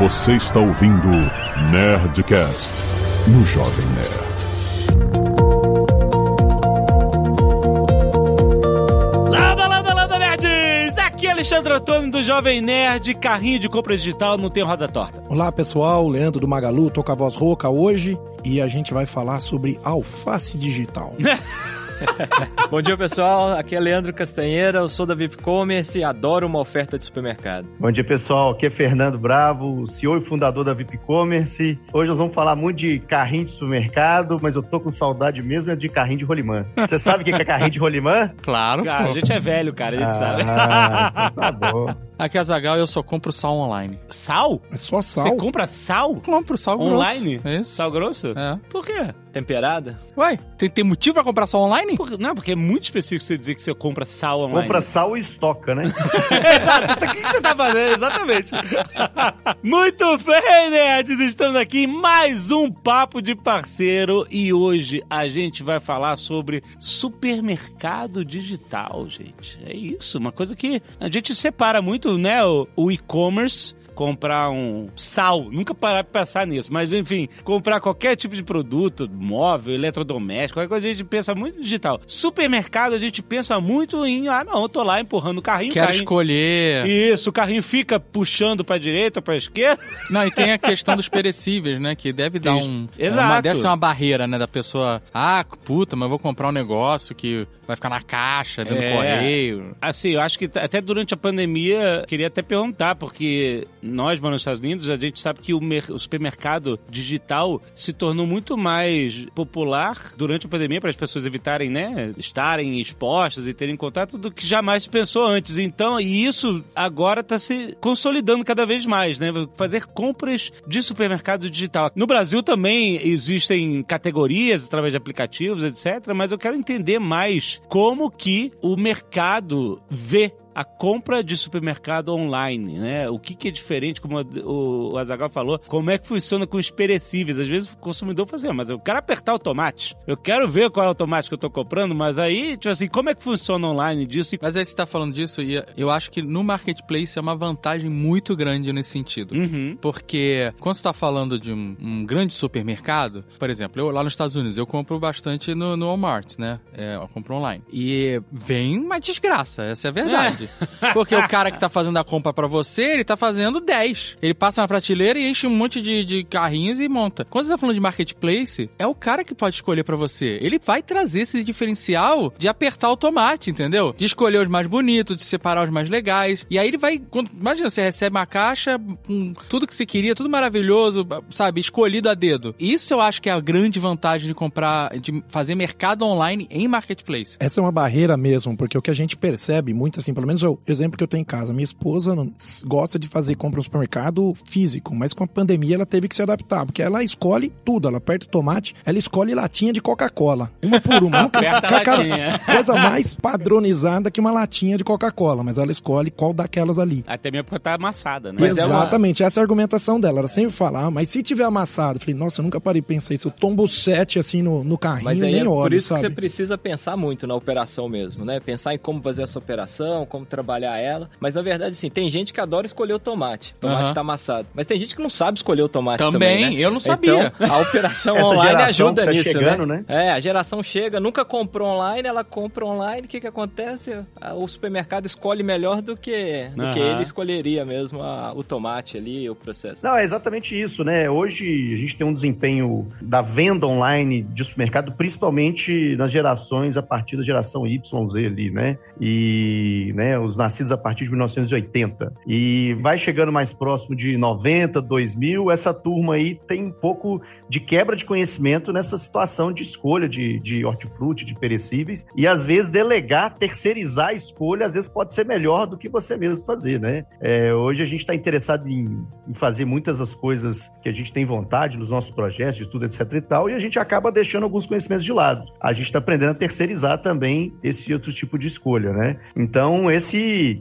Você está ouvindo Nerdcast no Jovem Nerd. Landa, landa, landa, nerds! Aqui é Alexandre Antônio do Jovem Nerd, carrinho de compra digital, não tem roda torta. Olá pessoal, Leandro do Magalu, tô com a voz rouca hoje e a gente vai falar sobre alface digital. Bom dia, pessoal. Aqui é Leandro Castanheira, eu sou da VIP Commerce e adoro uma oferta de supermercado. Bom dia, pessoal. Aqui é Fernando Bravo, CEO e fundador da VIP Commerce. Hoje nós vamos falar muito de carrinho de supermercado, mas eu tô com saudade mesmo é de carrinho de rolimã. Você sabe o que é carrinho de rolimã? Claro. Cara, a gente é velho, cara, a gente sabe. Ah, então tá bom. Aqui é a Zagal e eu só compro sal online. Sal? É só sal. Você compra sal? Compro sal grosso. Online? É Isso. Sal grosso? É. Por quê? Temperada? Ué, tem, tem motivo pra comprar sal online? Por- não, porque é muito específico você dizer que você compra sal online. Compra sal e estoca, né? Exato, o que que você tá fazendo? Exatamente. Muito bem, nerds! Estamos aqui em mais um Papo de Parceiro e hoje a gente vai falar sobre supermercado digital, gente. É isso, uma coisa que a gente separa muito, né? O, o e-commerce comprar um sal, nunca parar pra pensar nisso, mas enfim, comprar qualquer tipo de produto, móvel, eletrodoméstico, qualquer coisa, a gente pensa muito em digital. Supermercado, a gente pensa muito em, ah, não, eu tô lá empurrando o carrinho, Quero carrinho, escolher. isso, o carrinho fica puxando pra direita ou pra esquerda. Não, e tem a questão dos perecíveis, né? Que deve dar um. Exato. Uma, deve ser uma barreira, né? Da pessoa. Ah, puta, mas eu vou comprar um negócio que vai ficar na caixa, dentro É. do correio. Assim, eu acho que até durante a pandemia, queria até perguntar, porque nós, mano, nos Estados Unidos, a gente sabe que o, o supermercado digital se tornou muito mais popular durante a pandemia para as pessoas evitarem, né, estarem expostas e terem contato do que jamais se pensou antes. Então, e isso agora está se consolidando cada vez mais, né? Fazer compras de supermercado digital. No Brasil também existem categorias através de aplicativos, etc. Mas eu quero entender mais como que o mercado vê a compra de supermercado online, né? O que, que é diferente, como o Azagal falou, como é que funciona com os perecíveis? Às vezes o consumidor fala assim, "Ah, mas eu quero apertar o tomate, eu quero ver qual é o tomate que eu tô comprando, mas aí, tipo assim, como é que funciona online disso? Mas aí você tá falando disso e eu acho que no marketplace é uma vantagem muito grande nesse sentido. Uhum. Porque quando você tá falando de um, um grande supermercado, por exemplo, eu lá nos Estados Unidos, eu compro bastante no, no Walmart, né? É, eu compro online. E vem uma desgraça, essa é a verdade. Porque o cara que tá fazendo a compra pra você, ele tá fazendo 10. Ele passa na prateleira e enche um monte de, de carrinhos e monta. Quando você tá falando de marketplace, é o cara que pode escolher pra você. Ele vai trazer esse diferencial de apertar o tomate, entendeu? De escolher os mais bonitos, de separar os mais legais. E aí ele vai. quando- imagina, você recebe uma caixa com tudo que você queria, tudo maravilhoso, sabe? Escolhido a dedo. Isso eu acho que é a grande vantagem de comprar, de fazer mercado online em marketplace. Essa é uma barreira mesmo, porque o que a gente percebe muito assim, pelo menos o exemplo que eu tenho em casa, minha esposa gosta de fazer compra no supermercado físico, mas com a pandemia ela teve que se adaptar, porque ela escolhe tudo, ela aperta o tomate, ela escolhe latinha de Coca-Cola, uma por uma. Aperta cara, coisa mais padronizada que uma latinha de Coca-Cola, mas ela escolhe qual daquelas ali. Até mesmo porque tá amassada, né? Mas é uma- Exatamente, essa é a argumentação dela. Ela sempre fala, ah, mas se tiver amassado, eu falei, nossa, eu nunca parei de pensar isso. Eu tombo sete assim no, no carrinho, Mas aí nem é por olho, isso sabe? que você precisa pensar muito na operação mesmo, né? Pensar em como fazer essa operação, como trabalhar ela. Mas na verdade, assim, tem gente que adora escolher o tomate. O tomate Aham. tá amassado. Mas tem gente que não sabe escolher o tomate Também, também, né? eu não sabia. Então, a operação online ajuda tá nisso, chegando, né? né? É, a geração chega, nunca comprou online, ela compra online, o que que acontece? O supermercado escolhe melhor do que, do que ele escolheria mesmo a- o tomate ali, o processo. Não, é exatamente isso, né? Hoje a gente tem um desempenho da venda online de supermercado, principalmente nas gerações a partir da geração YZ ali, né? E né, os nascidos a partir de 1980. E vai chegando mais próximo de 90, 2000, essa turma aí tem um pouco de quebra de conhecimento nessa situação de escolha de, de hortifruti, de perecíveis. E às vezes delegar, terceirizar a escolha, às vezes pode ser melhor do que você mesmo fazer, né? É, hoje a gente está interessado em, em fazer muitas das coisas que a gente tem vontade nos nossos projetos, de tudo, etc e tal, e a gente acaba deixando alguns conhecimentos de lado. A gente está aprendendo a terceirizar também esse outro tipo de escolha, né? Então, esse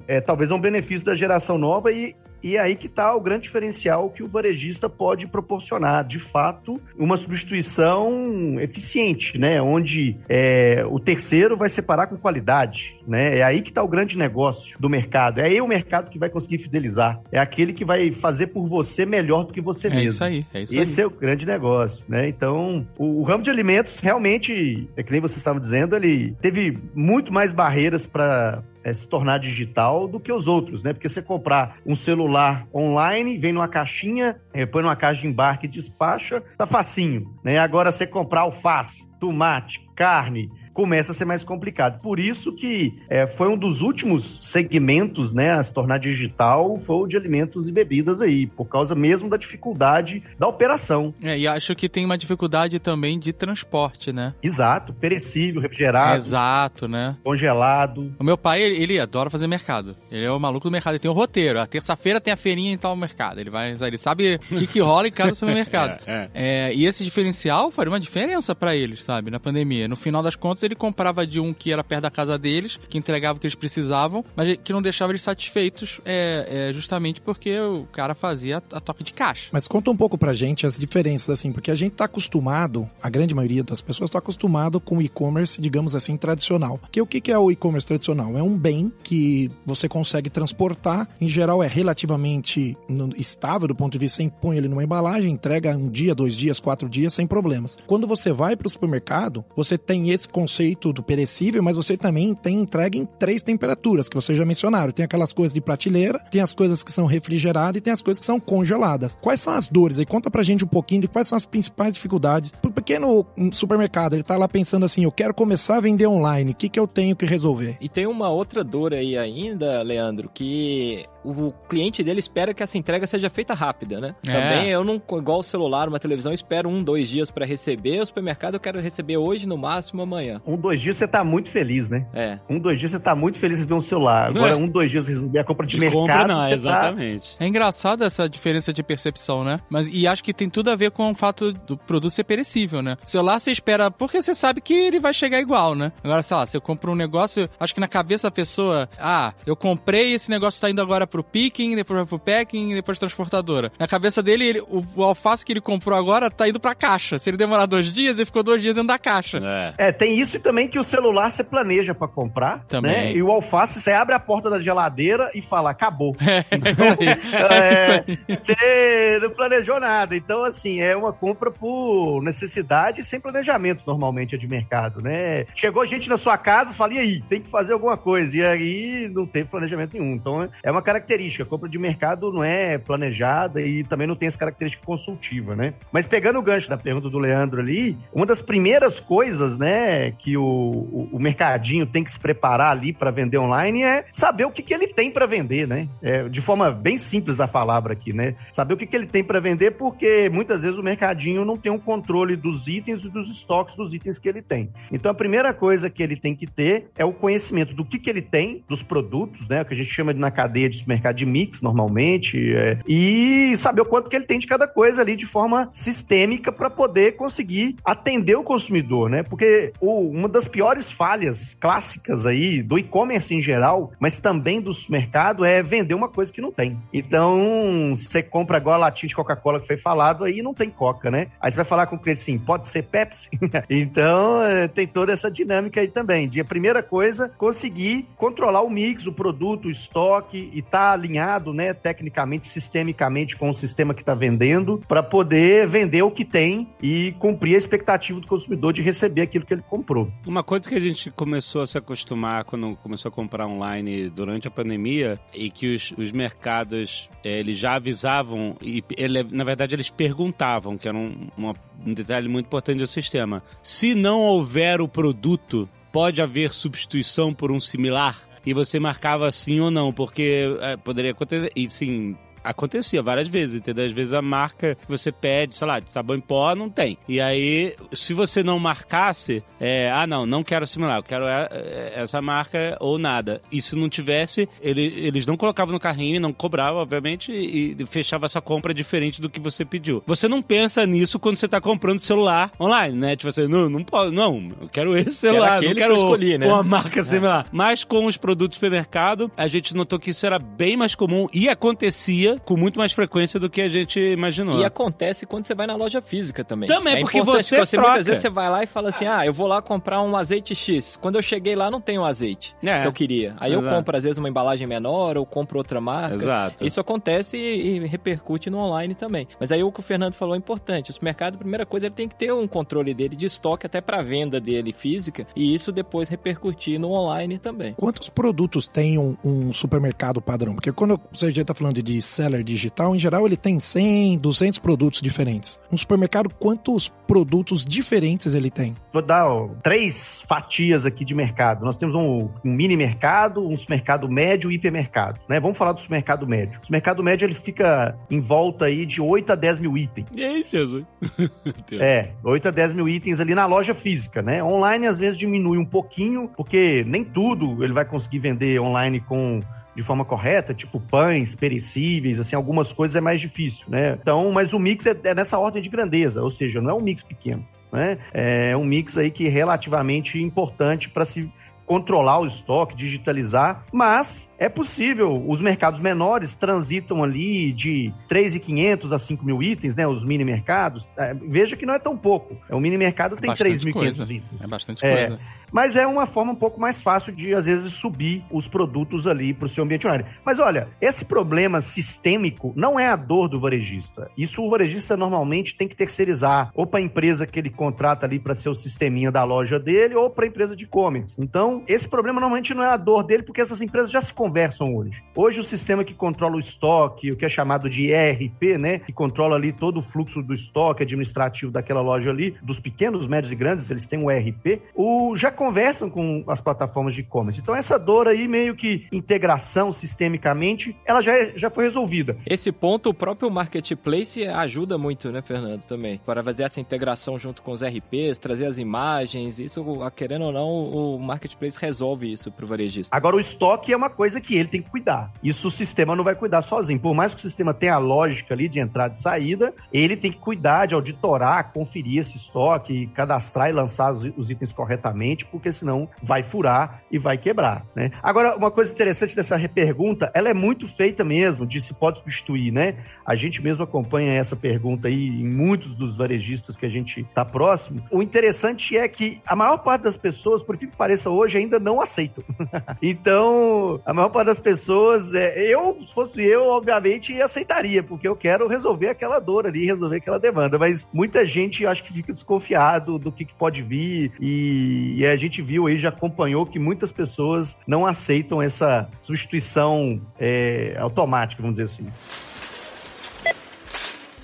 é talvez um benefício da geração nova e e aí que está o grande diferencial que o varejista pode proporcionar, de fato, uma substituição eficiente, né? Onde é, o terceiro vai separar com qualidade, né? É aí que está o grande negócio do mercado. É aí o mercado que vai conseguir fidelizar. É aquele que vai fazer por você melhor do que você é mesmo. Isso aí, é isso Esse aí. é o grande negócio, né? Então, o, o ramo de alimentos realmente, é que nem vocês estavam dizendo, ele teve muito mais barreiras para é, se tornar digital do que os outros, né? Porque você comprar um celular online, vem numa caixinha, é, põe numa caixa de embarque e despacha, tá facinho, né? Agora você comprar alface, tomate, carne, começa a ser mais complicado. Por isso que é, foi um dos últimos segmentos né, a se tornar digital, foi o de alimentos e bebidas aí, por causa mesmo da dificuldade da operação. É, e acho que tem uma dificuldade também de transporte, né? Exato, perecível, refrigerado, Exato, né? congelado. O meu pai, ele, ele adora fazer mercado. Ele é o maluco do mercado, ele tem um roteiro. A terça-feira tem a feirinha em tal mercado. Ele vai, ele sabe o que, que rola em cada supermercado. É, É, e esse diferencial faria uma diferença pra eles, sabe, na pandemia. No final das contas, ele comprava de um que era perto da casa deles, que entregava o que eles precisavam, mas que não deixava eles satisfeitos, é, é, justamente porque o cara fazia a, a toque de caixa. Mas conta um pouco pra gente as diferenças, assim, porque a gente tá acostumado, a grande maioria das pessoas tá acostumado com o e-commerce, digamos assim, tradicional. Que o que é o e-commerce tradicional? É um bem que você consegue transportar, em geral é relativamente estável do ponto de vista, você põe ele numa embalagem, entrega um dia, dois dias, quatro dias, sem problemas. Quando você vai pro supermercado, você tem esse conceito do perecível, mas você também tem entrega em três temperaturas, que vocês já mencionaram. Tem aquelas coisas de prateleira, tem as coisas que são refrigeradas e tem as coisas que são congeladas. Quais são as dores aí? Conta pra gente um pouquinho de quais são as principais dificuldades. Pro pequeno hum, supermercado, ele tá lá pensando assim, eu quero começar a vender online, o que que eu tenho que resolver? E tem uma outra dor aí ainda, Leandro, que o cliente dele espera que essa entrega seja feita rápida, né? É. Também eu não, igual o celular, uma televisão, eu espero um, dois dias pra receber. O supermercado eu quero receber hoje, no máximo amanhã. Um, dois dias você tá muito feliz, né? É. Um, dois dias você tá muito feliz de ver um celular. Agora, É. um, dois dias você receber a compra de, De mercado, compra, não, você tá... exatamente. É engraçado essa diferença de percepção, né? Mas e acho que tem tudo a ver com o fato do produto ser perecível, né? O celular você espera, porque você sabe que ele vai chegar igual, né? Agora, sei lá, você compra um negócio, acho que na cabeça da pessoa, ah, eu comprei, esse negócio tá indo agora pro picking, depois vai pro packing, depois transportadora. Na cabeça dele, ele- o, o alface que ele comprou agora tá indo pra caixa. Se ele demorar dois dias, ele ficou dois dias dentro da caixa. É. É, tem isso e também que o celular você planeja pra comprar, Também. né? E o alface você abre a porta da geladeira e fala, acabou. É, isso aí. É, você não planejou nada. Então, assim, é uma compra por necessidade sem planejamento, normalmente, é de mercado, né? Chegou gente na sua casa, fala, e aí, tem que fazer alguma coisa. E aí não teve planejamento nenhum. Então, é uma característica. A compra de mercado não é planejada e também não tem essa característica consultiva, né? Mas pegando o gancho da pergunta do Leandro ali, uma das primeiras coisas, né, que o, o, o mercadinho tem que se preparar ali para vender online é saber o que, que ele tem para vender, né? É, de forma bem simples a palavra aqui, né? Saber o que, que ele tem para vender, porque muitas vezes o mercadinho não tem um controle dos itens e dos estoques dos itens que ele tem. Então a primeira coisa que ele tem que ter é o conhecimento do que, que ele tem, dos produtos, né? O que a gente chama de na cadeia de mercado de mix normalmente, é, e saber o quanto que ele tem de cada coisa ali de forma sistêmica para poder conseguir atender o consumidor, né? Porque o- uma das piores falhas clássicas aí do e-commerce em geral, mas também do mercado é vender uma coisa que não tem. Então, você compra agora a latinha de Coca-Cola que foi falado aí não tem Coca, né? Aí você vai falar com o cliente assim, pode ser Pepsi? então, é, tem toda essa dinâmica aí também. De a primeira coisa, conseguir controlar o mix, o produto, o estoque e tá alinhado, né, tecnicamente, sistemicamente com o sistema que está vendendo para poder vender o que tem e cumprir a expectativa do consumidor de receber aquilo que ele comprou. Uma coisa que a gente começou a se acostumar quando começou a comprar online durante a pandemia e que os, os mercados eh, eles já avisavam e ele- na verdade eles perguntavam, que era um, uma- um detalhe muito importante do sistema. Se não houver o produto, pode haver substituição por um similar? E você marcava sim ou não, porque eh, poderia acontecer. E sim, acontecia várias vezes, entendeu? Às vezes a marca que você pede, sei lá, de sabão em pó, não tem. E aí, se você não marcasse, é, ah, não, não quero similar, eu quero é, é, essa marca ou nada. E se não tivesse, ele, eles não colocavam no carrinho, não cobravam, obviamente, e fechava essa compra diferente do que você pediu. Você não pensa nisso quando você tá comprando celular online, né? Tipo assim, não, não pode, não, eu quero esse celular, não quero que eu escolhi, né? uma marca similar. Mas com os produtos do supermercado, a gente notou que isso era bem mais comum e acontecia com muito mais frequência do que a gente imaginou. E acontece quando você vai na loja física também. Também, é porque você você troca. Muitas vezes você vai lá e fala assim, ah, eu vou lá comprar um azeite X. Quando eu cheguei lá, não tem o azeite É. que eu queria. Aí eu Exato. compro, às vezes, uma embalagem menor ou compro outra marca. Exato. Isso acontece e, e repercute no online também. Mas aí o que o Fernando falou é importante. O supermercado, a primeira coisa, ele tem que ter um controle dele de estoque até para venda dele física e isso depois repercutir no online também. Quantos produtos tem um, um supermercado padrão? Porque quando o CG está falando de seller digital, em geral ele tem 100, 200 produtos diferentes. Um supermercado, quantos produtos diferentes ele tem? Vou dar ó, três fatias aqui de mercado. Nós temos um, um mini mercado, um supermercado médio e hipermercado. Né? Vamos falar do supermercado médio. O supermercado médio ele fica em volta aí de 8 a 10 mil itens. E aí, Jesus? É, 8 a 10 mil itens ali na loja física, né? Online às vezes diminui um pouquinho, porque nem tudo ele vai conseguir vender online com de forma correta, tipo pães, perecíveis, assim, algumas coisas é mais difícil, né? Então, mas o mix é, é nessa ordem de grandeza, ou seja, não é um mix pequeno, né? É um mix aí que é relativamente importante para se controlar o estoque, digitalizar, mas é possível. Os mercados menores transitam ali de 3.500 a 5 mil itens, né? Os mini mercados. É, veja que não é tão pouco. O mini mercado tem Bastante 3.500 coisa. itens. É bastante É. coisa. Mas é uma forma um pouco mais fácil de, às vezes, subir os produtos ali para o seu ambiente online. Mas olha, esse problema sistêmico não é a dor do varejista. Isso o varejista normalmente tem que terceirizar, ou para a empresa que ele contrata ali para ser o sisteminha da loja dele, ou para a empresa de e-commerce. Então, esse problema normalmente não é a dor dele, porque essas empresas já se conversam hoje. Hoje, o sistema que controla o estoque, o que é chamado de ERP, né, que controla ali todo o fluxo do estoque administrativo daquela loja ali, dos pequenos, médios e grandes, eles têm um ERP, o, já conversam com as plataformas de e-commerce. Então, essa dor aí, meio que integração sistemicamente, ela já, é- já foi resolvida. Esse ponto, o próprio marketplace ajuda muito, né, Fernando, também. Para fazer essa integração junto com os RPs, trazer as imagens, isso, querendo ou não, o marketplace resolve isso pro varejista. Agora, o estoque é uma coisa que ele tem que cuidar. Isso o sistema não vai cuidar sozinho. Por mais que o sistema tenha a lógica ali de entrada e saída, ele tem que cuidar de auditorar, conferir esse estoque, cadastrar e lançar os, itens corretamente, porque senão vai furar e vai quebrar, né? Agora, uma coisa interessante dessa pergunta, ela é muito feita mesmo, de se pode substituir, né? A gente mesmo acompanha essa pergunta aí em muitos dos varejistas que a gente tá próximo. O interessante é que a maior parte das pessoas, por que pareça hoje, ainda não aceitam. então, a maior parte das pessoas, é, eu, se fosse eu, obviamente, aceitaria, porque eu quero resolver aquela dor ali, resolver aquela demanda. Mas muita gente, acho que fica desconfiado do que, que pode vir e, e a gente viu aí, já acompanhou que muitas pessoas não aceitam essa substituição é, automática, vamos dizer assim.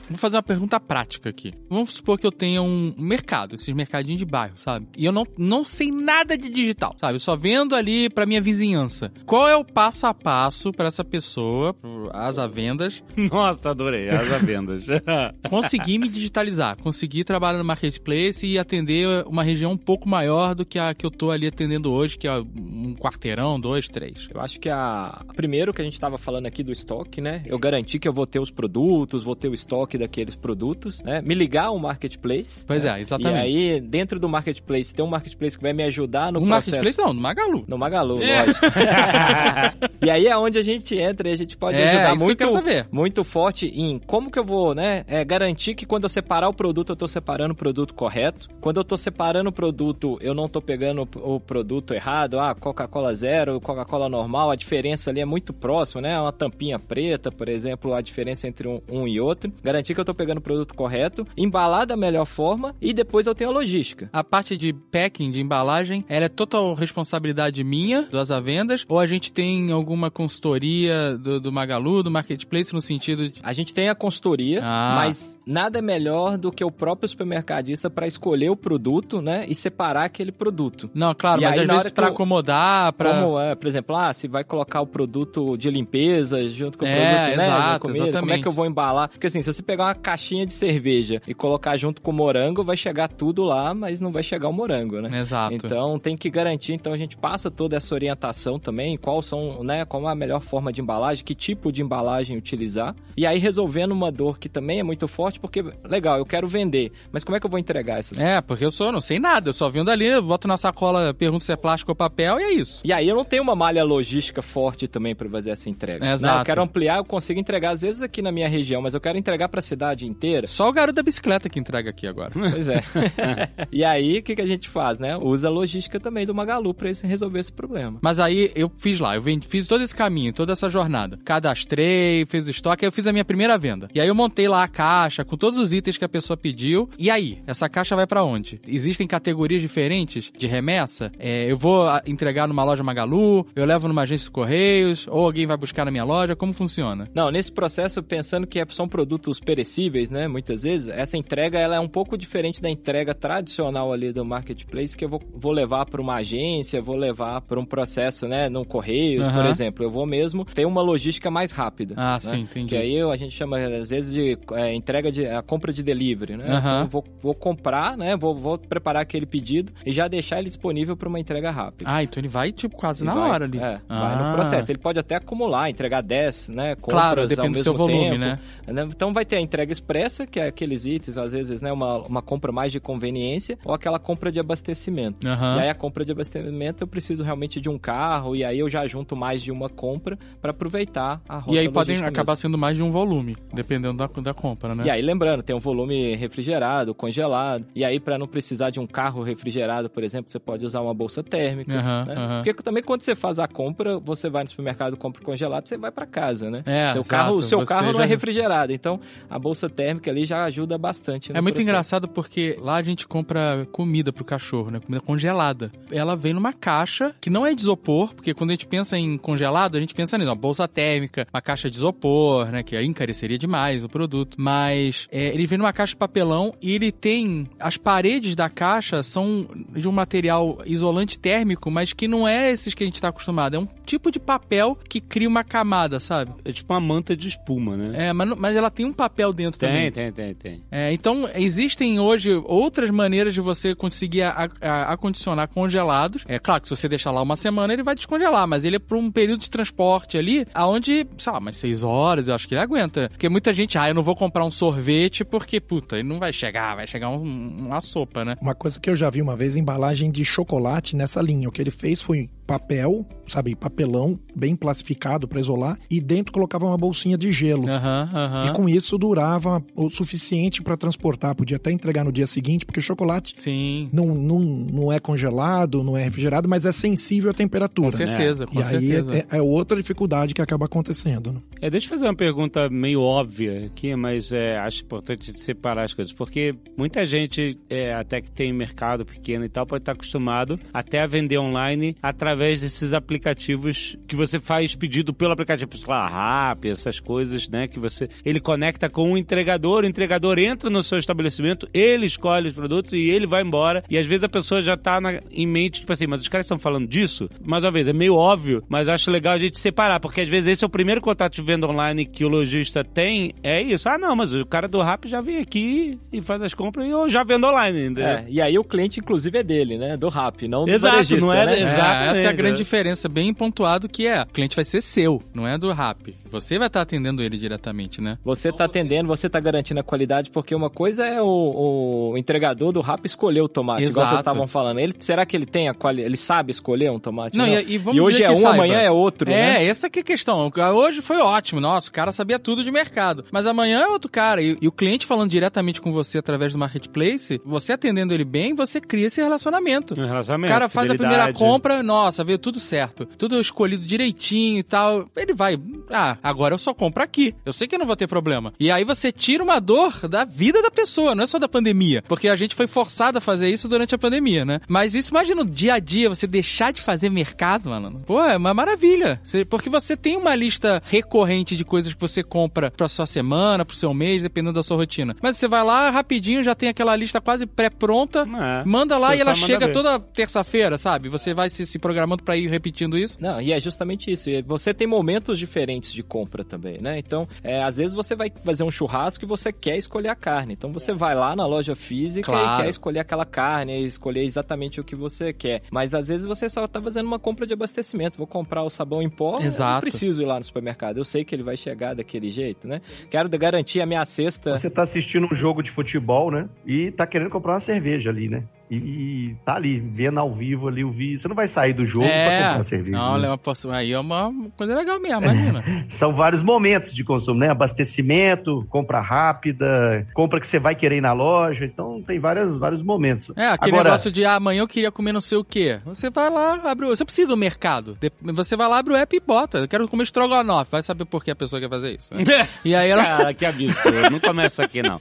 Vou fazer uma pergunta prática aqui. Vamos supor que eu tenha um mercado, esses mercadinhos de bairro, sabe? E eu não, não sei nada de digital, sabe? Eu só vendo ali pra minha vizinhança. Qual é o passo a passo pra essa pessoa, asa vendas, Nossa, adorei. Asa vendas. conseguir me digitalizar, conseguir trabalhar no marketplace e atender uma região um pouco maior do que a que eu tô ali atendendo hoje, que é um quarteirão, dois, três. Eu acho que a. Primeiro que a gente estava falando aqui do estoque, né? Eu garanti que eu vou ter os produtos, vou ter o estoque daqueles produtos, né? Me ligar ao marketplace. Pois né? é, exatamente. E aí, dentro do marketplace, tem um marketplace que vai me ajudar no No processo. marketplace não, no Magalu. No Magalu, É. lógico. e aí é onde a gente entra e a gente pode É, ajudar isso que eu muito, quero saber. muito forte em como que eu vou, né, é, garantir que quando eu separar o produto, eu tô separando o produto correto. Quando eu tô separando o produto, eu não tô pegando o o produto errado. Ah, Coca-Cola zero, Coca-Cola normal, a diferença ali é muito próxima, né? Uma tampinha preta, por exemplo, a diferença entre um, um e outro. Garantir garantir que eu tô pegando o produto correto, embalar da melhor forma e depois eu tenho a logística. A parte de packing, de embalagem, ela é total responsabilidade minha, das vendas, ou a gente tem alguma consultoria do, do Magalu, do Marketplace, no sentido de... A gente tem a consultoria, Ah. mas nada é melhor do que o próprio supermercadista para escolher o produto, né, e separar aquele produto. Não, claro, E mas aí, às vezes eu- acomodar, pra... Como é, por exemplo, ah, se vai colocar o produto de limpeza junto com o É, produto, né, exato, comida, como é exatamente. que eu vou embalar? Porque assim, se você pegar uma caixinha de cerveja e colocar junto com o morango, vai chegar tudo lá, mas não vai chegar o morango, né? Exato. Então tem que garantir, então a gente passa toda essa orientação também, qual são, né, qual é a melhor forma de embalagem, que tipo de embalagem utilizar. E aí resolvendo uma dor que também é muito forte, porque legal, eu quero vender, mas como é que eu vou entregar essas É, porque eu sou, não sei nada, eu só vendo ali, eu boto na sacola, pergunto se é plástico ou papel e é isso. E aí eu não tenho uma malha logística forte também para fazer essa entrega. Exato. Né? Eu quero ampliar, eu consigo entregar às vezes aqui na minha região, mas eu quero entregar para cidade inteira. Só o garoto da bicicleta que entrega aqui agora. Pois é. e aí o que, que a gente faz, né? Usa a logística também do Magalu para resolver esse problema. Mas aí eu fiz lá, eu fiz todo esse caminho, toda essa jornada. Cadastrei, fiz o estoque, aí eu fiz a minha primeira venda. E aí eu montei lá a caixa com todos os itens que a pessoa pediu. E aí, essa caixa vai pra onde? Existem categorias diferentes de remessa? É, eu vou ah, entregar numa loja Magalu, eu levo numa agência de correios, ou alguém vai buscar na minha loja, como funciona? Não, nesse processo, pensando que é- são produtos perecíveis, né? Muitas vezes, essa entrega ela é um pouco diferente da entrega tradicional ali do marketplace, que eu vou, vou levar para uma agência, vou levar para um processo, né? No Correios, por Aham. exemplo. Eu vou mesmo ter uma logística mais rápida. Ah, né? sim, entendi. Que aí a gente chama, às vezes, de é, entrega de a compra de delivery, né? Aham. Então, vou, vou comprar, né? Vou, vou preparar aquele pedido e já deixar ele disponível para uma entrega rápida. Ah, então ele vai, tipo, quase E na vai- hora ali. É, ah. vai no processo. Ele pode até acumular, entregar 10, né? Compras Claro, ao depende do mesmo seu volume, tempo. né? Né? Então vai ter a entrega expressa, que é aqueles itens, às vezes, né? Uma, uma compra mais de conveniência, ou aquela compra de abastecimento. Aham. E aí a compra de abastecimento eu preciso realmente de um carro, e aí eu já junto mais de uma compra para aproveitar a rota E aí podem acabar mesmo. sendo mais de um volume, dependendo da, da compra, né? E aí, lembrando, tem um volume refrigerado, congelado. E aí, para não precisar de um carro refrigerado, por exemplo, você pode usar uma bolsa térmica. Aham, né? aham. Porque também quando você faz a compra, você vai no supermercado, compra congelado, você vai para casa, né? É, seu exato. carro, o seu carro não já- é refrigerado. Então, a bolsa térmica ali já ajuda bastante. no É muito processo. engraçado porque lá a gente compra comida pro cachorro, né? Comida congelada. Ela vem numa caixa que não é de isopor, porque quando a gente pensa em congelado, a gente pensa nisso, uma bolsa térmica, uma caixa de isopor, né? Que aí encareceria demais o produto. Mas é, ele vem numa caixa de papelão e ele tem. As paredes da caixa são de um material isolante térmico, mas que não é esses que a gente tá acostumado. É um tipo de papel que cria uma camada, sabe? É tipo uma manta de espuma, né? É, mas, mas ela tem um papel dentro também. Tem, tem, tem, tem. É, então, existem hoje outras maneiras de você conseguir a- a- acondicionar congelados. É claro que se você deixar lá uma semana, ele vai descongelar, mas ele é por um período de transporte ali, aonde, sei lá, umas seis horas, eu acho que ele aguenta. Porque muita gente, ah, eu não vou comprar um sorvete porque, puta, ele não vai chegar, vai chegar um- uma sopa, né? Uma coisa que eu já vi uma vez, embalagem de chocolate nessa linha. O que ele fez foi papel, sabe, papelão, bem plastificado para isolar, e dentro colocava uma bolsinha de gelo. Aham, aham. E com isso durava o suficiente para transportar, podia até entregar no dia seguinte, porque o chocolate Sim. não, não, não é congelado, não é refrigerado, mas é sensível à temperatura. Com certeza, com e aí certeza. é, é outra dificuldade que acaba acontecendo. Né? É, deixa eu fazer uma pergunta meio óbvia aqui, mas é, acho importante separar as coisas, porque muita gente, é, até que tem mercado pequeno e tal, pode estar acostumado até a vender online através desses aplicativos que você faz pedido pelo aplicativo, sei lá, Rappi, essas coisas, né, que você, ele conecta com o entregador, o entregador entra no seu estabelecimento, ele escolhe os produtos e ele vai embora, e às vezes a pessoa já tá na- em mente, tipo assim, mas os caras estão falando disso? Mais uma vez, é meio óbvio, mas eu acho legal a gente separar, porque às vezes esse é o primeiro contato de venda online que o lojista tem, é isso. Ah, não, mas o cara do Rap já vem aqui e faz as compras e eu já vendo online, entendeu? É, e aí o cliente, inclusive, é dele, né? Do RAP, não do Exato, varejista, não é- né? É, Exatamente, essa é a grande diferença, bem pontuado, que é, o cliente vai ser seu, não é do Rap. Você vai estar atendendo ele diretamente, né? Você tá atendendo, você tá garantindo a qualidade, porque uma coisa é o, o entregador do rap escolher o tomate, igual Exato. vocês estavam falando. Ele, será que ele tem a qualidade, ele sabe escolher um tomate? Não, Não, e- e vamos hoje dizer é que um, saiba. amanhã é outro, É, né? essa que é a questão. Hoje foi ótimo, nossa, o cara sabia tudo de mercado. Mas amanhã é outro cara. E, e o cliente falando diretamente com você através do marketplace, você atendendo ele bem, você cria esse relacionamento. Um O relacionamento. cara faz a primeira compra, nossa, nossa, veio tudo certo, tudo escolhido direitinho e tal, ele vai, ah, agora eu só compro aqui. Eu sei que eu não vou ter problema. E aí você tira uma dor da vida da pessoa, não é só da pandemia. Porque a gente foi forçado a fazer isso durante a pandemia, né? Mas isso, imagina no dia a dia, você deixar de fazer mercado, mano. Pô, é uma maravilha. Porque você tem uma lista recorrente de coisas que você compra pra sua semana, pro seu mês, dependendo da sua rotina. Mas você vai lá rapidinho, já tem aquela lista quase pré-pronta, É. manda lá Você e ela chega ver. toda terça-feira, sabe? Você vai se, se programando pra ir repetindo isso. Não, e é justamente isso. Você tem momentos diferentes de compra também, né? Então, é, às vezes você vai fazer um churrasco e você quer escolher a carne. Então você vai lá na loja física Claro. e quer escolher aquela carne, e escolher exatamente o que você quer. Mas às vezes você só tá fazendo uma compra de abastecimento. Vou comprar o sabão em pó, eu não Exato. preciso ir lá no supermercado. Eu sei que ele vai chegar daquele jeito, né? Quero garantir a minha cesta. Você tá assistindo um jogo de futebol, né? E tá querendo comprar uma cerveja ali, né? E, e tá ali, vendo ao vivo ali o vídeo. Você não vai sair do jogo pra comprar cerveja. Não, né? é aí é uma coisa legal mesmo, imagina. São vários momentos de consumo, né? Abastecimento, compra rápida, compra que você vai querer ir na loja. Então tem vários, vários momentos. É, aquele Agora- negócio de ah, amanhã eu queria comer não sei o quê. Você vai lá, abre o... Você precisa do mercado. Você vai lá, abre o app e bota. Eu quero comer estrogonofe. Vai saber por que a pessoa quer fazer isso. né? E aí ela, Cara, que absurdo. Não começa aqui, não.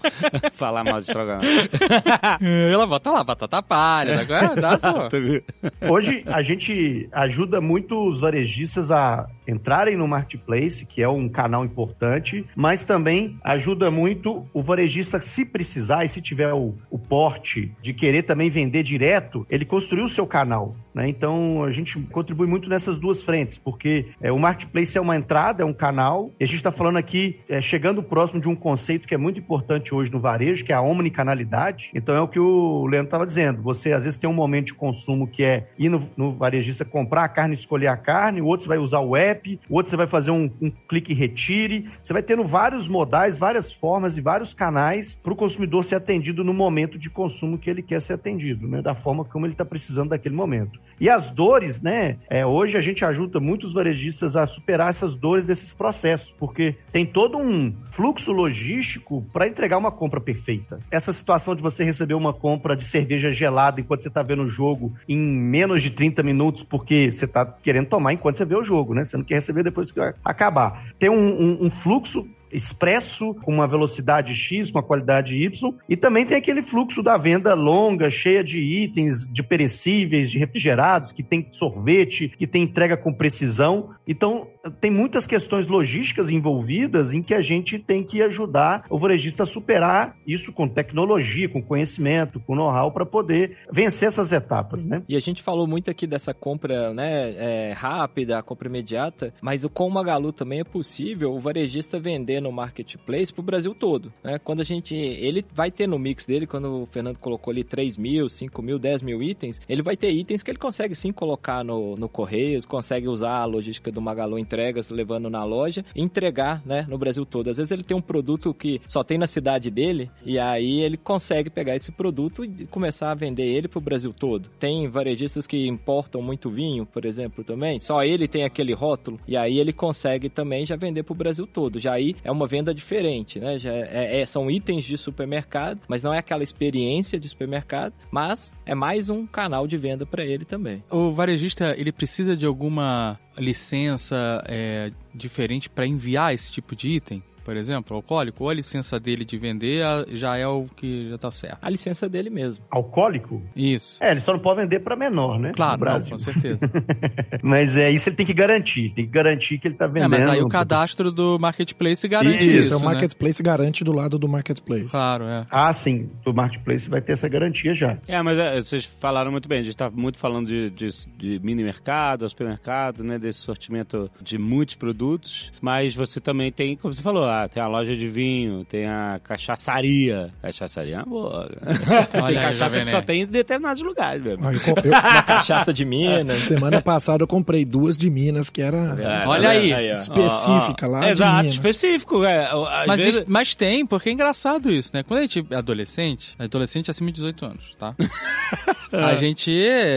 Falar mal de estrogonofe. ela bota lá, batata palha. Agora dá, pô. Hoje a gente ajuda muito os varejistas a entrarem no marketplace, que é um canal importante, mas também ajuda muito o varejista, se precisar e se tiver o, o porte de querer também vender direto, ele construir o seu canal. Né? Então a gente contribui muito nessas duas frentes, porque é, o marketplace é uma entrada, é um canal, e a gente está falando aqui, é, chegando próximo de um conceito que é muito importante hoje no varejo, que é a omnicanalidade. Então é o que o Leandro estava dizendo. Você às vezes tem um momento de consumo que é ir no, no varejista comprar a carne, escolher a carne, o outro vai usar o o outro você vai fazer um, um clique e retire. Você vai tendo vários modais, várias formas e vários canais para o consumidor ser atendido no momento de consumo que ele quer ser atendido, né? Da forma como ele está precisando daquele momento. E as dores, né? É, hoje a gente ajuda muitos varejistas a superar essas dores desses processos, porque tem todo um fluxo logístico para entregar uma compra perfeita. Essa situação de você receber uma compra de cerveja gelada enquanto você está vendo o jogo em menos de 30 minutos, porque você está querendo tomar enquanto você vê o jogo, né? Você quer receber depois que acabar. Tem um, um- um fluxo expresso, com uma velocidade X, com uma qualidade Y, e também tem aquele fluxo da venda longa, cheia de itens, de perecíveis, de refrigerados, que tem sorvete, que tem entrega com precisão. Então, tem muitas questões logísticas envolvidas em que a gente tem que ajudar o varejista a superar isso com tecnologia, com conhecimento, com know-how, para poder vencer essas etapas, né? E a gente falou muito aqui dessa compra né, é, rápida, a compra imediata, mas o com o Magalu também é possível o varejista vender no marketplace pro Brasil todo. Né? Quando a gente. Ele vai ter no mix dele, quando o Fernando colocou ali 3 mil, 5 mil, 10 mil itens, ele vai ter itens que ele consegue sim colocar no, no Correios, consegue usar a logística do Magalu Entregas, levando na loja entregar né, no Brasil todo. Às vezes ele tem um produto que só tem na cidade dele, e aí ele consegue pegar esse produto e começar a vender ele pro Brasil todo. Tem varejistas que importam muito vinho, por exemplo, também. Só ele tem aquele rótulo, e aí ele consegue também já vender pro Brasil todo. Já aí é uma venda diferente, né? Já é- é- são itens de supermercado, mas não é aquela experiência de supermercado, mas é mais um canal de venda para ele também. O varejista, ele precisa de alguma licença é, diferente para enviar esse tipo de item? Por exemplo, alcoólico, ou a licença dele de vender já é o que já tá certo. A licença dele mesmo. Alcoólico? Isso. É, ele só não pode vender para menor, né? Claro, no não, Brasil. com certeza. Mas é isso ele tem que garantir. Tem que garantir que ele tá É, vendendo. mas aí o cadastro do marketplace garante Isso, isso, é o né? Marketplace garante do lado do Marketplace. Claro, é. Ah, sim. O Marketplace vai ter essa garantia já. É, mas é, vocês falaram muito bem. A gente tá muito falando de, de, de mini mercado, supermercado, né? Desse sortimento de muitos produtos. Mas você também tem, como você falou, ah, tem a loja de vinho, tem a cachaçaria. Cachaçaria é uma boa. tem aí, cachaça que só tem em determinados lugares mesmo. Olha, eu eu- Uma cachaça de Minas. semana passada eu comprei duas de Minas, que era É, Olha aí. ó. específica lá de Exato, Minas. específico. É, Mas, vezes- isso- mas tem, porque é engraçado isso, né? Quando a gente é adolescente, adolescente acima de 18 anos, tá? A gente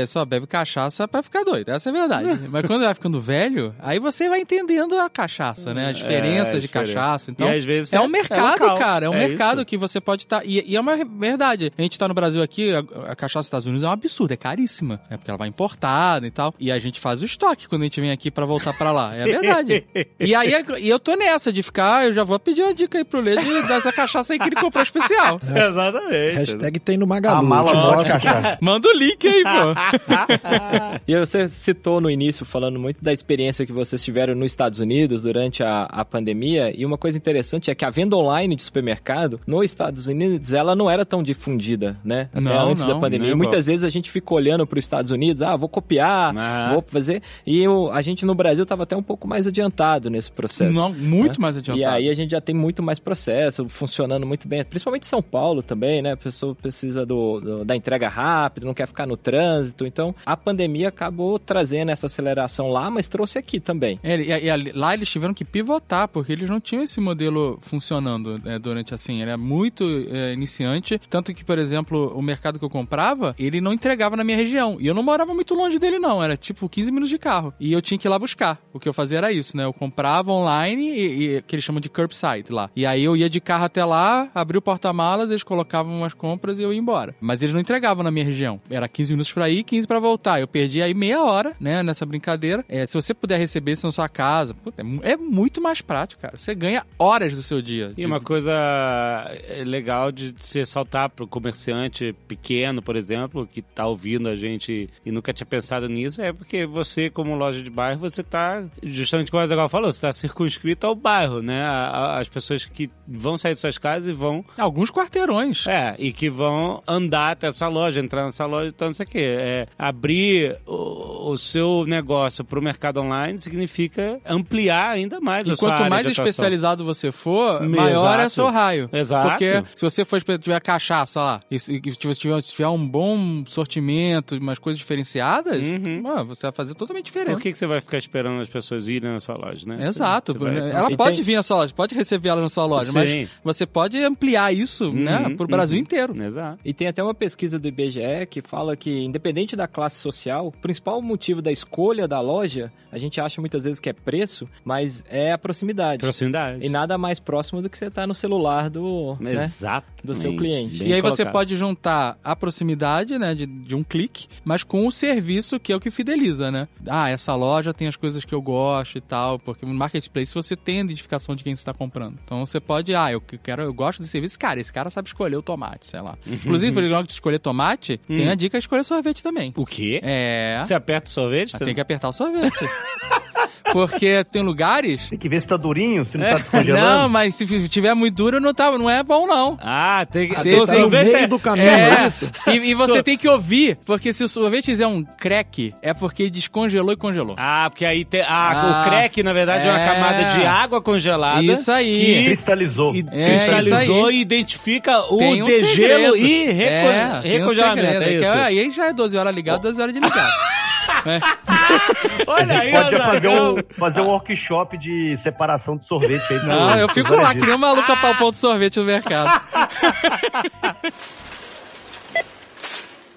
só bebe cachaça pra ficar doido, essa é a verdade. Mas quando vai ficando velho, aí você vai entendendo a cachaça, né? A diferença É, de diferente. cachaça. Então, E às vezes é é- um mercado, é local. cara. É um É mercado isso. que você pode estar. E, e é uma verdade. A gente tá no Brasil aqui, a, a cachaça dos Estados Unidos é um absurdo, é caríssima. É porque ela vai importada e tal. E a gente faz o estoque quando a gente vem aqui pra voltar pra lá. É verdade. e aí e eu tô nessa de ficar, eu já vou pedir uma dica aí pro Lê de, dessa cachaça aí que ele comprou especial. Exatamente. Hashtag tem no Magalu. A mala cachaça. Manda o link aí, pô. E você citou no início, falando muito da experiência que vocês tiveram nos Estados Unidos durante a, a pandemia. E uma coisa interessante é que a venda online de supermercado nos Estados Unidos, ela não era tão difundida, né? Até Não, antes não, da pandemia. E muitas vezes a gente fica olhando para os Estados Unidos, ah, vou copiar, Ah. vou fazer. E o- a gente no Brasil estava até um pouco mais adiantado nesse processo. Não, muito né? mais adiantado. E aí a gente já tem muito mais processo, funcionando muito bem. Principalmente em São Paulo também, né? A pessoa precisa do, do- da entrega rápida, não quer ficar no trânsito. Então, a pandemia acabou trazendo essa aceleração lá, mas trouxe aqui também. É, e, e lá eles tiveram que pivotar, porque eles não tinham esse modelo funcionando é, durante assim. Ele é muito é, iniciante. Tanto que, por exemplo, o mercado que eu comprava, ele não entregava na minha região. E eu não morava muito longe dele, não. Era tipo 15 minutos de carro. E eu tinha que ir lá buscar. O que eu fazia era isso, né? Eu comprava online, e, e- que eles chamam de curbside lá. E aí eu ia de carro até lá, abria o porta-malas, eles colocavam umas compras e eu ia embora. Mas eles não entregavam na minha região. Era 15 minutos pra ir, 15 pra voltar. Eu perdi aí meia hora, né, nessa brincadeira. É, se você puder receber isso na sua casa, puta, é, é muito mais prático, cara. Você ganha horas do seu dia. E uma coisa é, legal de se ressaltar para o comerciante pequeno, por exemplo, que está ouvindo a gente e nunca tinha pensado nisso, é porque você, como loja de bairro, você está, justamente como a Zagal falou, você está circunscrito ao bairro, né? A- a- As pessoas que vão sair de suas casas e vão Alguns quarteirões. é, e que vão andar até essa loja, entrar nessa loja, então não sei o quê. É, abrir o, o seu negócio para o mercado online significa ampliar ainda mais a E sua quanto área mais de atuação. especializado você for, Exato. maior é o seu raio. Exato. Porque se você for tiver cachaça lá, e se e se tiver, tiver um bom sortimento, umas coisas diferenciadas, Uhum. mano, você vai fazer totalmente diferente. Por que, que você vai ficar esperando as pessoas irem na sua loja, né? Exato. Você- você vai- Ela E pode tem- vir na sua loja, pode receber ela na sua loja, Sim. mas você pode ampliar isso, né, Uhum, pro Brasil uhum. inteiro. Exato. E tem até uma pesquisa do IBGE que fala que, independente da classe social, o principal motivo da escolha da loja, a gente acha muitas vezes que é preço, mas é a proximidade. Proximidade. E nada mais próximo do que você estar no celular do, né, Exato. do seu cliente. E aí você pode juntar a proximidade, né, de, de um clique, mas com o serviço que é o que fideliza, né? Ah, essa loja tem as coisas que eu gosto e tal, porque no marketplace você tem a identificação de quem você está comprando. Então você pode, ah, eu quero, eu gosto desse serviço, cara, esse cara sabe escolher o tomate, sei lá. Inclusive, por exemplo, de escolher tomate, tem Hum. a dica de escolher sorvete também. O quê? É. Você aperta o sorvete? Tem que apertar o sorvete. Porque tem lugares. Tem que ver se tá durinho, se não É, tá descongelando. não, mas se tiver muito duro, não, tá, não é bom, não. Ah, tem que... Ah, o tá no sorvete meio do caminho, É, é isso? e, e você tem que ouvir, porque se o sorvete fizer um crack, é porque descongelou e congelou. Ah, porque aí tem... Ah, Ah, o crack, na verdade, é uma é. camada de água congelada. Isso aí. Que Cristalizou. e É, cristalizou e identifica o Tem um degelo segredo. e reco... É, um recongelamento. segredo, é isso. aí já é 12 horas ligado, 12 horas de ligado. É. Olha aí, Pode fazer um, fazer um workshop de separação de sorvete aí. Não, eu fico lá, que nem um maluco a pau de sorvete no mercado.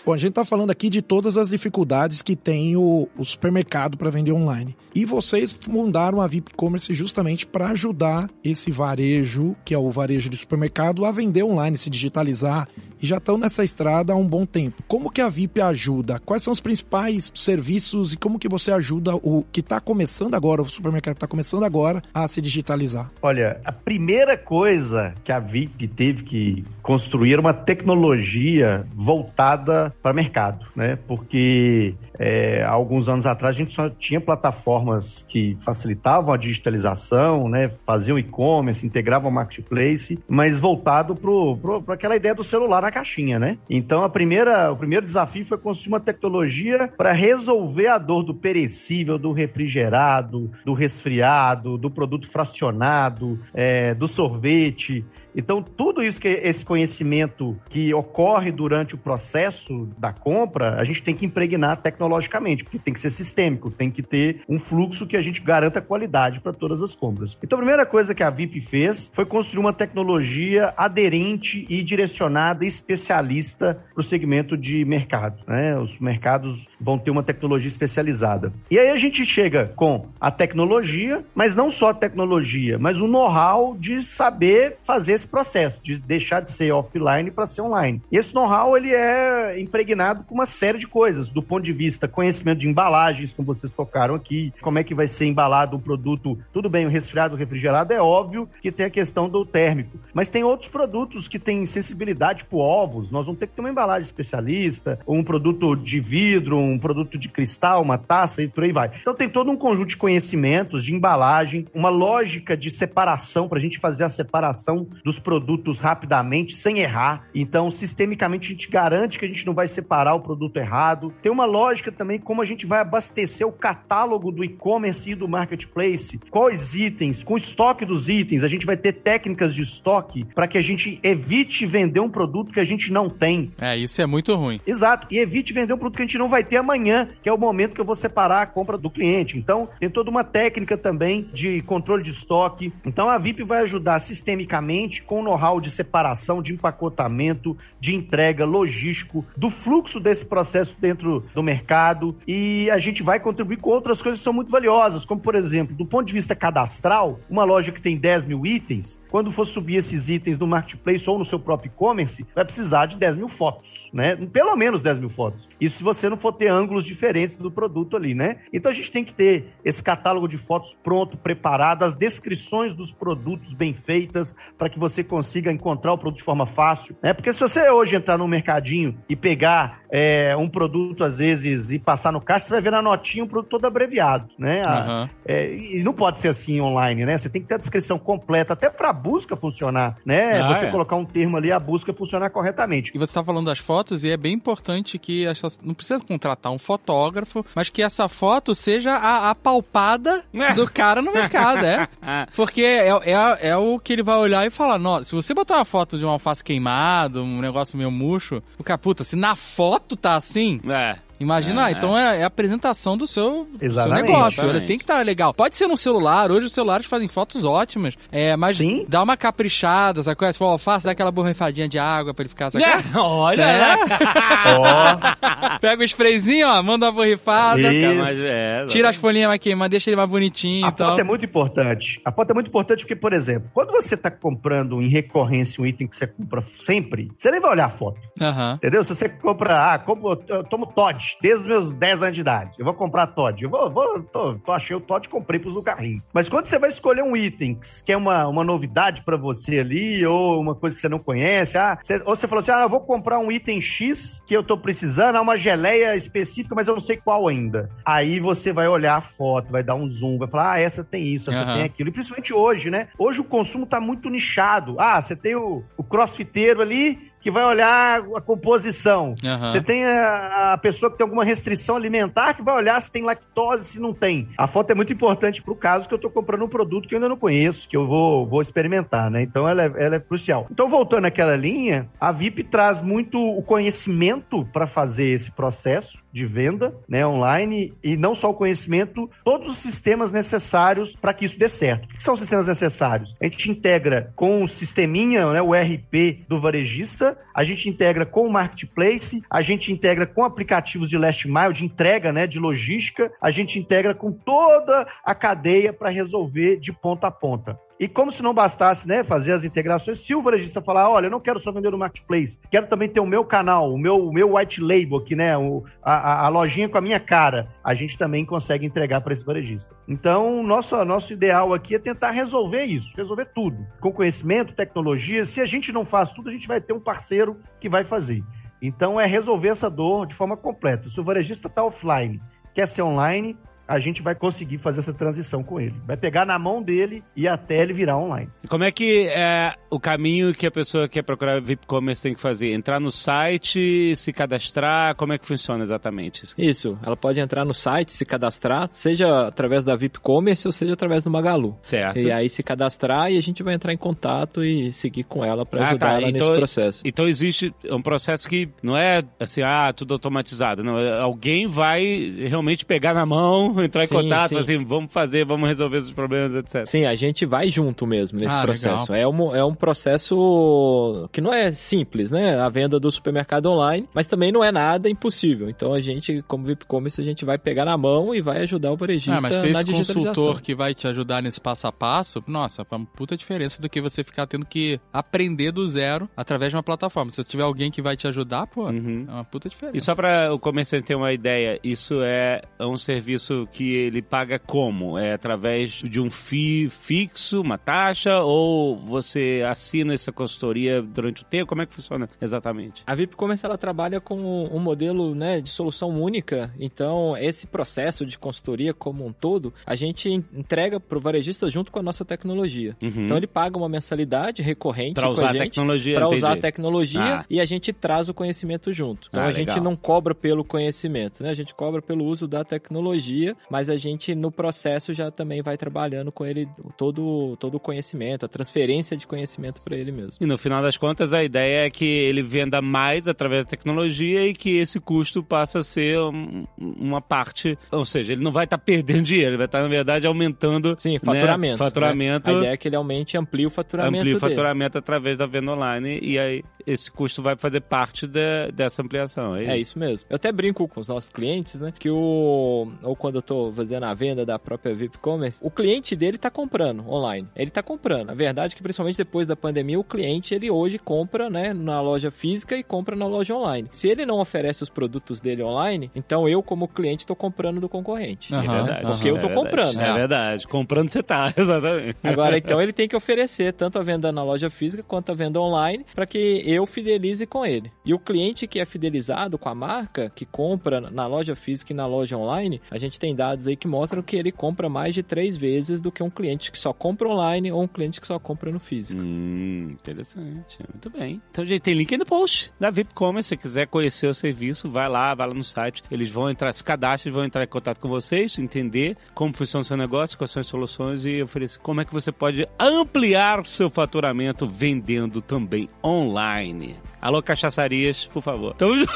Bom, a gente tá falando aqui de todas as dificuldades que tem o, o supermercado para vender online. E vocês fundaram a VIP Commerce justamente para ajudar esse varejo, que é o varejo de supermercado, a vender online, se digitalizar. E já estão nessa estrada há um bom tempo. Como que a VIP ajuda? Quais são os principais serviços e como que você ajuda o que está começando agora, o supermercado está começando agora, a se digitalizar? Olha, a primeira coisa que a VIP teve que construir uma tecnologia voltada para mercado, né? Porque é, há alguns anos atrás a gente só tinha plataformas que facilitavam a digitalização, né? Faziam e-commerce, integravam marketplace, mas voltado para aquela ideia do celular caixinha, né? Então a primeira, o primeiro desafio foi construir uma tecnologia para resolver a dor do perecível, do refrigerado, do resfriado, do produto fracionado, é, do sorvete. Então, tudo isso que esse conhecimento que ocorre durante o processo da compra, a gente tem que impregnar tecnologicamente, porque tem que ser sistêmico, tem que ter um fluxo que a gente garanta qualidade para todas as compras. Então, a primeira coisa que a VIP fez foi construir uma tecnologia aderente e direcionada especialista para o segmento de mercado. Né? Os mercados vão ter uma tecnologia especializada. E aí a gente chega com a tecnologia, mas não só a tecnologia, mas o know-how de saber fazer esse processo, de deixar de ser offline para ser online. E esse know-how ele é impregnado com uma série de coisas, do ponto de vista conhecimento de embalagens, como vocês tocaram aqui, como é que vai ser embalado o produto, tudo bem, o resfriado, o refrigerado, é óbvio que tem a questão do térmico, mas tem outros produtos que têm sensibilidade, tipo ovos, nós vamos ter que ter uma embalagem especialista, ou um produto de vidro, um produto de cristal, uma taça e por aí vai. Então tem todo um conjunto de conhecimentos, de embalagem, uma lógica de separação para a gente fazer a separação dos produtos rapidamente, sem errar. Então, sistemicamente, a gente garante que a gente não vai separar o produto errado. Tem uma lógica também como a gente vai abastecer o catálogo do e-commerce e do marketplace. Quais itens, com o estoque dos itens, a gente vai ter técnicas de estoque para que a gente evite vender um produto que a gente não tem. É, isso é muito ruim. Exato. E evite vender um produto que a gente não vai ter amanhã, que é o momento que eu vou separar a compra do cliente. Então, tem toda uma técnica também de controle de estoque. Então, a VIP vai ajudar sistemicamente com know-how de separação, de empacotamento, de entrega, logístico, do fluxo desse processo dentro do mercado. E a gente vai contribuir com outras coisas que são muito valiosas, como, por exemplo, do ponto de vista cadastral, uma loja que tem 10 mil itens, quando for subir esses itens no marketplace ou no seu próprio e-commerce, vai precisar de 10 mil fotos, né? Pelo menos 10 mil fotos. Isso se você não for ter ângulos diferentes do produto ali, né? Então a gente tem que ter esse catálogo de fotos pronto, preparado, as descrições dos produtos bem feitas, para que você consiga encontrar o produto de forma fácil, né? Porque se você hoje entrar no mercadinho e pegar é, um produto, às vezes, e passar no caixa, você vai ver na notinha um produto todo abreviado, né? Aham. É, e não pode ser assim online, né? Você tem que ter a descrição completa, até para a busca funcionar, né? Ah, você é. colocar um termo ali, a busca funcionar corretamente. E você tá falando das fotos e é bem importante que pessoas- não precisa contratar um fotógrafo, mas que essa foto seja a, a palpada do cara no mercado, é. Porque é, é, é o que ele vai olhar e falar, se você botar uma foto de um alface queimado, um negócio meio murcho, o cara, puta, se na foto tá assim, É. Imagina, É. então é, é a apresentação do seu, do seu negócio. Ele tem que estar legal. Pode ser no celular, hoje os celulares fazem fotos ótimas, é, mas Sim. dá uma caprichada, sabe? Se for alface, dá aquela borrifadinha de água pra ele ficar, sabe? É, olha, É. Ó, Pega o sprayzinho, ó, manda uma borrifada, Isso. Mas é, tira as folhinhas mais queimadas, deixa ele mais bonitinho A e tal. foto é muito importante. A foto é muito importante porque, por exemplo, quando você está comprando em recorrência um item que você compra sempre, você nem vai olhar a foto, Aham. entendeu? Se você compra, ah, como, eu tomo Todd desde os meus 10 anos de idade, eu vou comprar Todd. Eu vou, vou tô, tô, achei o Todd, comprei pus no carrinho. Mas quando você vai escolher um item que é uma, uma novidade para você ali, ou uma coisa que você não conhece, ah, você- ou você falou assim, ah, eu vou comprar um item X que eu tô precisando, é uma geleia específica, mas eu não sei qual ainda. Aí você vai olhar a foto, vai dar um zoom, vai falar, ah, essa tem isso, essa Aham. tem aquilo. E principalmente hoje, né? Hoje o consumo tá muito nichado. Ah, você tem o, o crossfiteiro ali que vai olhar a composição. Aham. Você tem a, a pessoa que tem alguma restrição alimentar que vai olhar se tem lactose, se não tem. A foto é muito importante pro caso que eu tô comprando um produto que eu ainda não conheço, que eu vou, vou experimentar, né? Então ela é, ela é crucial. Então, voltando àquela linha, a VIP traz muito o conhecimento para fazer esse processo de venda, né, online, e não só o conhecimento, todos os sistemas necessários para que isso dê certo. O que são os sistemas necessários? A gente integra com o sisteminha, né, o RP do varejista, a gente integra com o marketplace, a gente integra com aplicativos de last mile, de entrega, né, de logística, a gente integra com toda a cadeia para resolver de ponta a ponta. E como se não bastasse, né, fazer as integrações, se o varejista falar, olha, eu não quero só vender no marketplace, quero também ter o meu canal, o meu, o meu white label aqui, né, o, a, a- lojinha com a minha cara, a gente também consegue entregar para esse varejista. Então, nosso, nosso ideal aqui é tentar resolver isso, resolver tudo, com conhecimento, tecnologia. Se a gente não faz tudo, a gente vai ter um parceiro que vai fazer. Então, é resolver essa dor de forma completa. Se o varejista está offline, quer ser online, a gente vai conseguir fazer essa transição com ele. Vai pegar na mão dele e até ele virar online. Como é que é o caminho que a pessoa que quer procurar VIP Commerce tem que fazer? Entrar no site, se cadastrar? Como é que funciona exatamente isso? Isso, ela pode entrar no site, se cadastrar, seja através da VIP Commerce ou seja através do Magalu. Certo. E aí se cadastrar e a gente vai entrar em contato e seguir com ela para Ah, ajudar tá. ela Então- nesse processo. Então existe um processo que não é assim, ah, tudo automatizado. Não, alguém vai realmente pegar na mão entrar em Sim, contato, sim. assim, vamos fazer, vamos resolver esses problemas, etc. Sim, a gente vai junto mesmo nesse Ah, processo. legal. É um, é um processo que não é simples, né? A venda do supermercado online, mas também não é nada impossível. Então a gente, como VIP Commerce, a gente vai pegar na mão e vai ajudar o varejista Ah, mas ter na esse consultor que vai te ajudar nesse passo a passo, nossa, faz uma puta diferença do que você ficar tendo que aprender do zero através de uma plataforma. Se tiver alguém que vai te ajudar, pô, Uhum. é uma puta diferença. E só para o comerciante ter uma ideia, isso é um serviço que ele paga como? É através de um FII fixo, uma taxa, ou você assina essa consultoria durante o tempo? Como é que funciona exatamente? A VIP Commerce ela trabalha com um modelo né, de solução única, então esse processo de consultoria como um todo, a gente entrega para o varejista junto com a nossa tecnologia. Uhum. Então ele paga uma mensalidade recorrente Para com usar a gente, tecnologia, para usar a tecnologia Ah. e a gente traz o conhecimento junto. Então Ah, a gente legal. não cobra pelo conhecimento, né? A gente cobra pelo uso da tecnologia, mas a gente no processo já também vai trabalhando com ele todo todo o conhecimento, a transferência de conhecimento para ele mesmo. E no final das contas, a ideia é que ele venda mais através da tecnologia e que esse custo passa a ser um- uma parte. Ou seja, ele não vai estar perdendo dinheiro, ele vai estar, na verdade, aumentando Sim, né, faturamento. faturamento né? A ideia é que ele aumente e amplie o faturamento amplia o dele. faturamento através da venda online e aí esse custo vai fazer parte da- dessa ampliação. É, É isso mesmo. Eu até brinco com os nossos clientes, né? Que o. Ou quando eu tô fazendo a venda da própria VIP Commerce, o cliente dele tá comprando online. Ele tá comprando. A verdade é que, principalmente depois da pandemia, o cliente, ele hoje compra, né? Na loja física e compra na loja online. Se ele não oferece os produtos dele online, então eu, como cliente, tô comprando do concorrente. É Aham, verdade. Porque eu tô É verdade. comprando. É verdade. Comprando você tá, exatamente. Agora, então, ele tem que oferecer tanto a venda na loja física quanto a venda online para que eu fidelize com ele. E o cliente que é fidelizado com a marca, que compra na loja física e na loja online, a gente tem dados aí que mostram que ele compra mais de três vezes do que um cliente que só compra online ou um cliente que só compra no físico. Hum, interessante. Muito bem. Então, gente, tem link aí no post da VIP Commerce. Se você quiser conhecer o serviço, vai lá, vai lá no site. Eles vão entrar, se cadastram, vão entrar em contato com vocês, entender como funciona o seu negócio, quais são as soluções e oferecer como é que você pode ampliar o seu faturamento vendendo também online. Alô, cachaçarias, por favor. Tamo junto.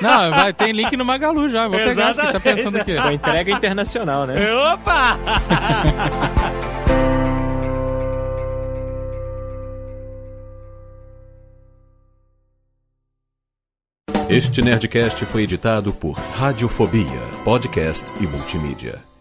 Não, vai, tem link no Magalu já. Vou pegar, porque tá Exatamente. pensando o quê? Com internacional, né? Opa! Este Nerdcast foi editado por Radiofobia, podcast e multimídia.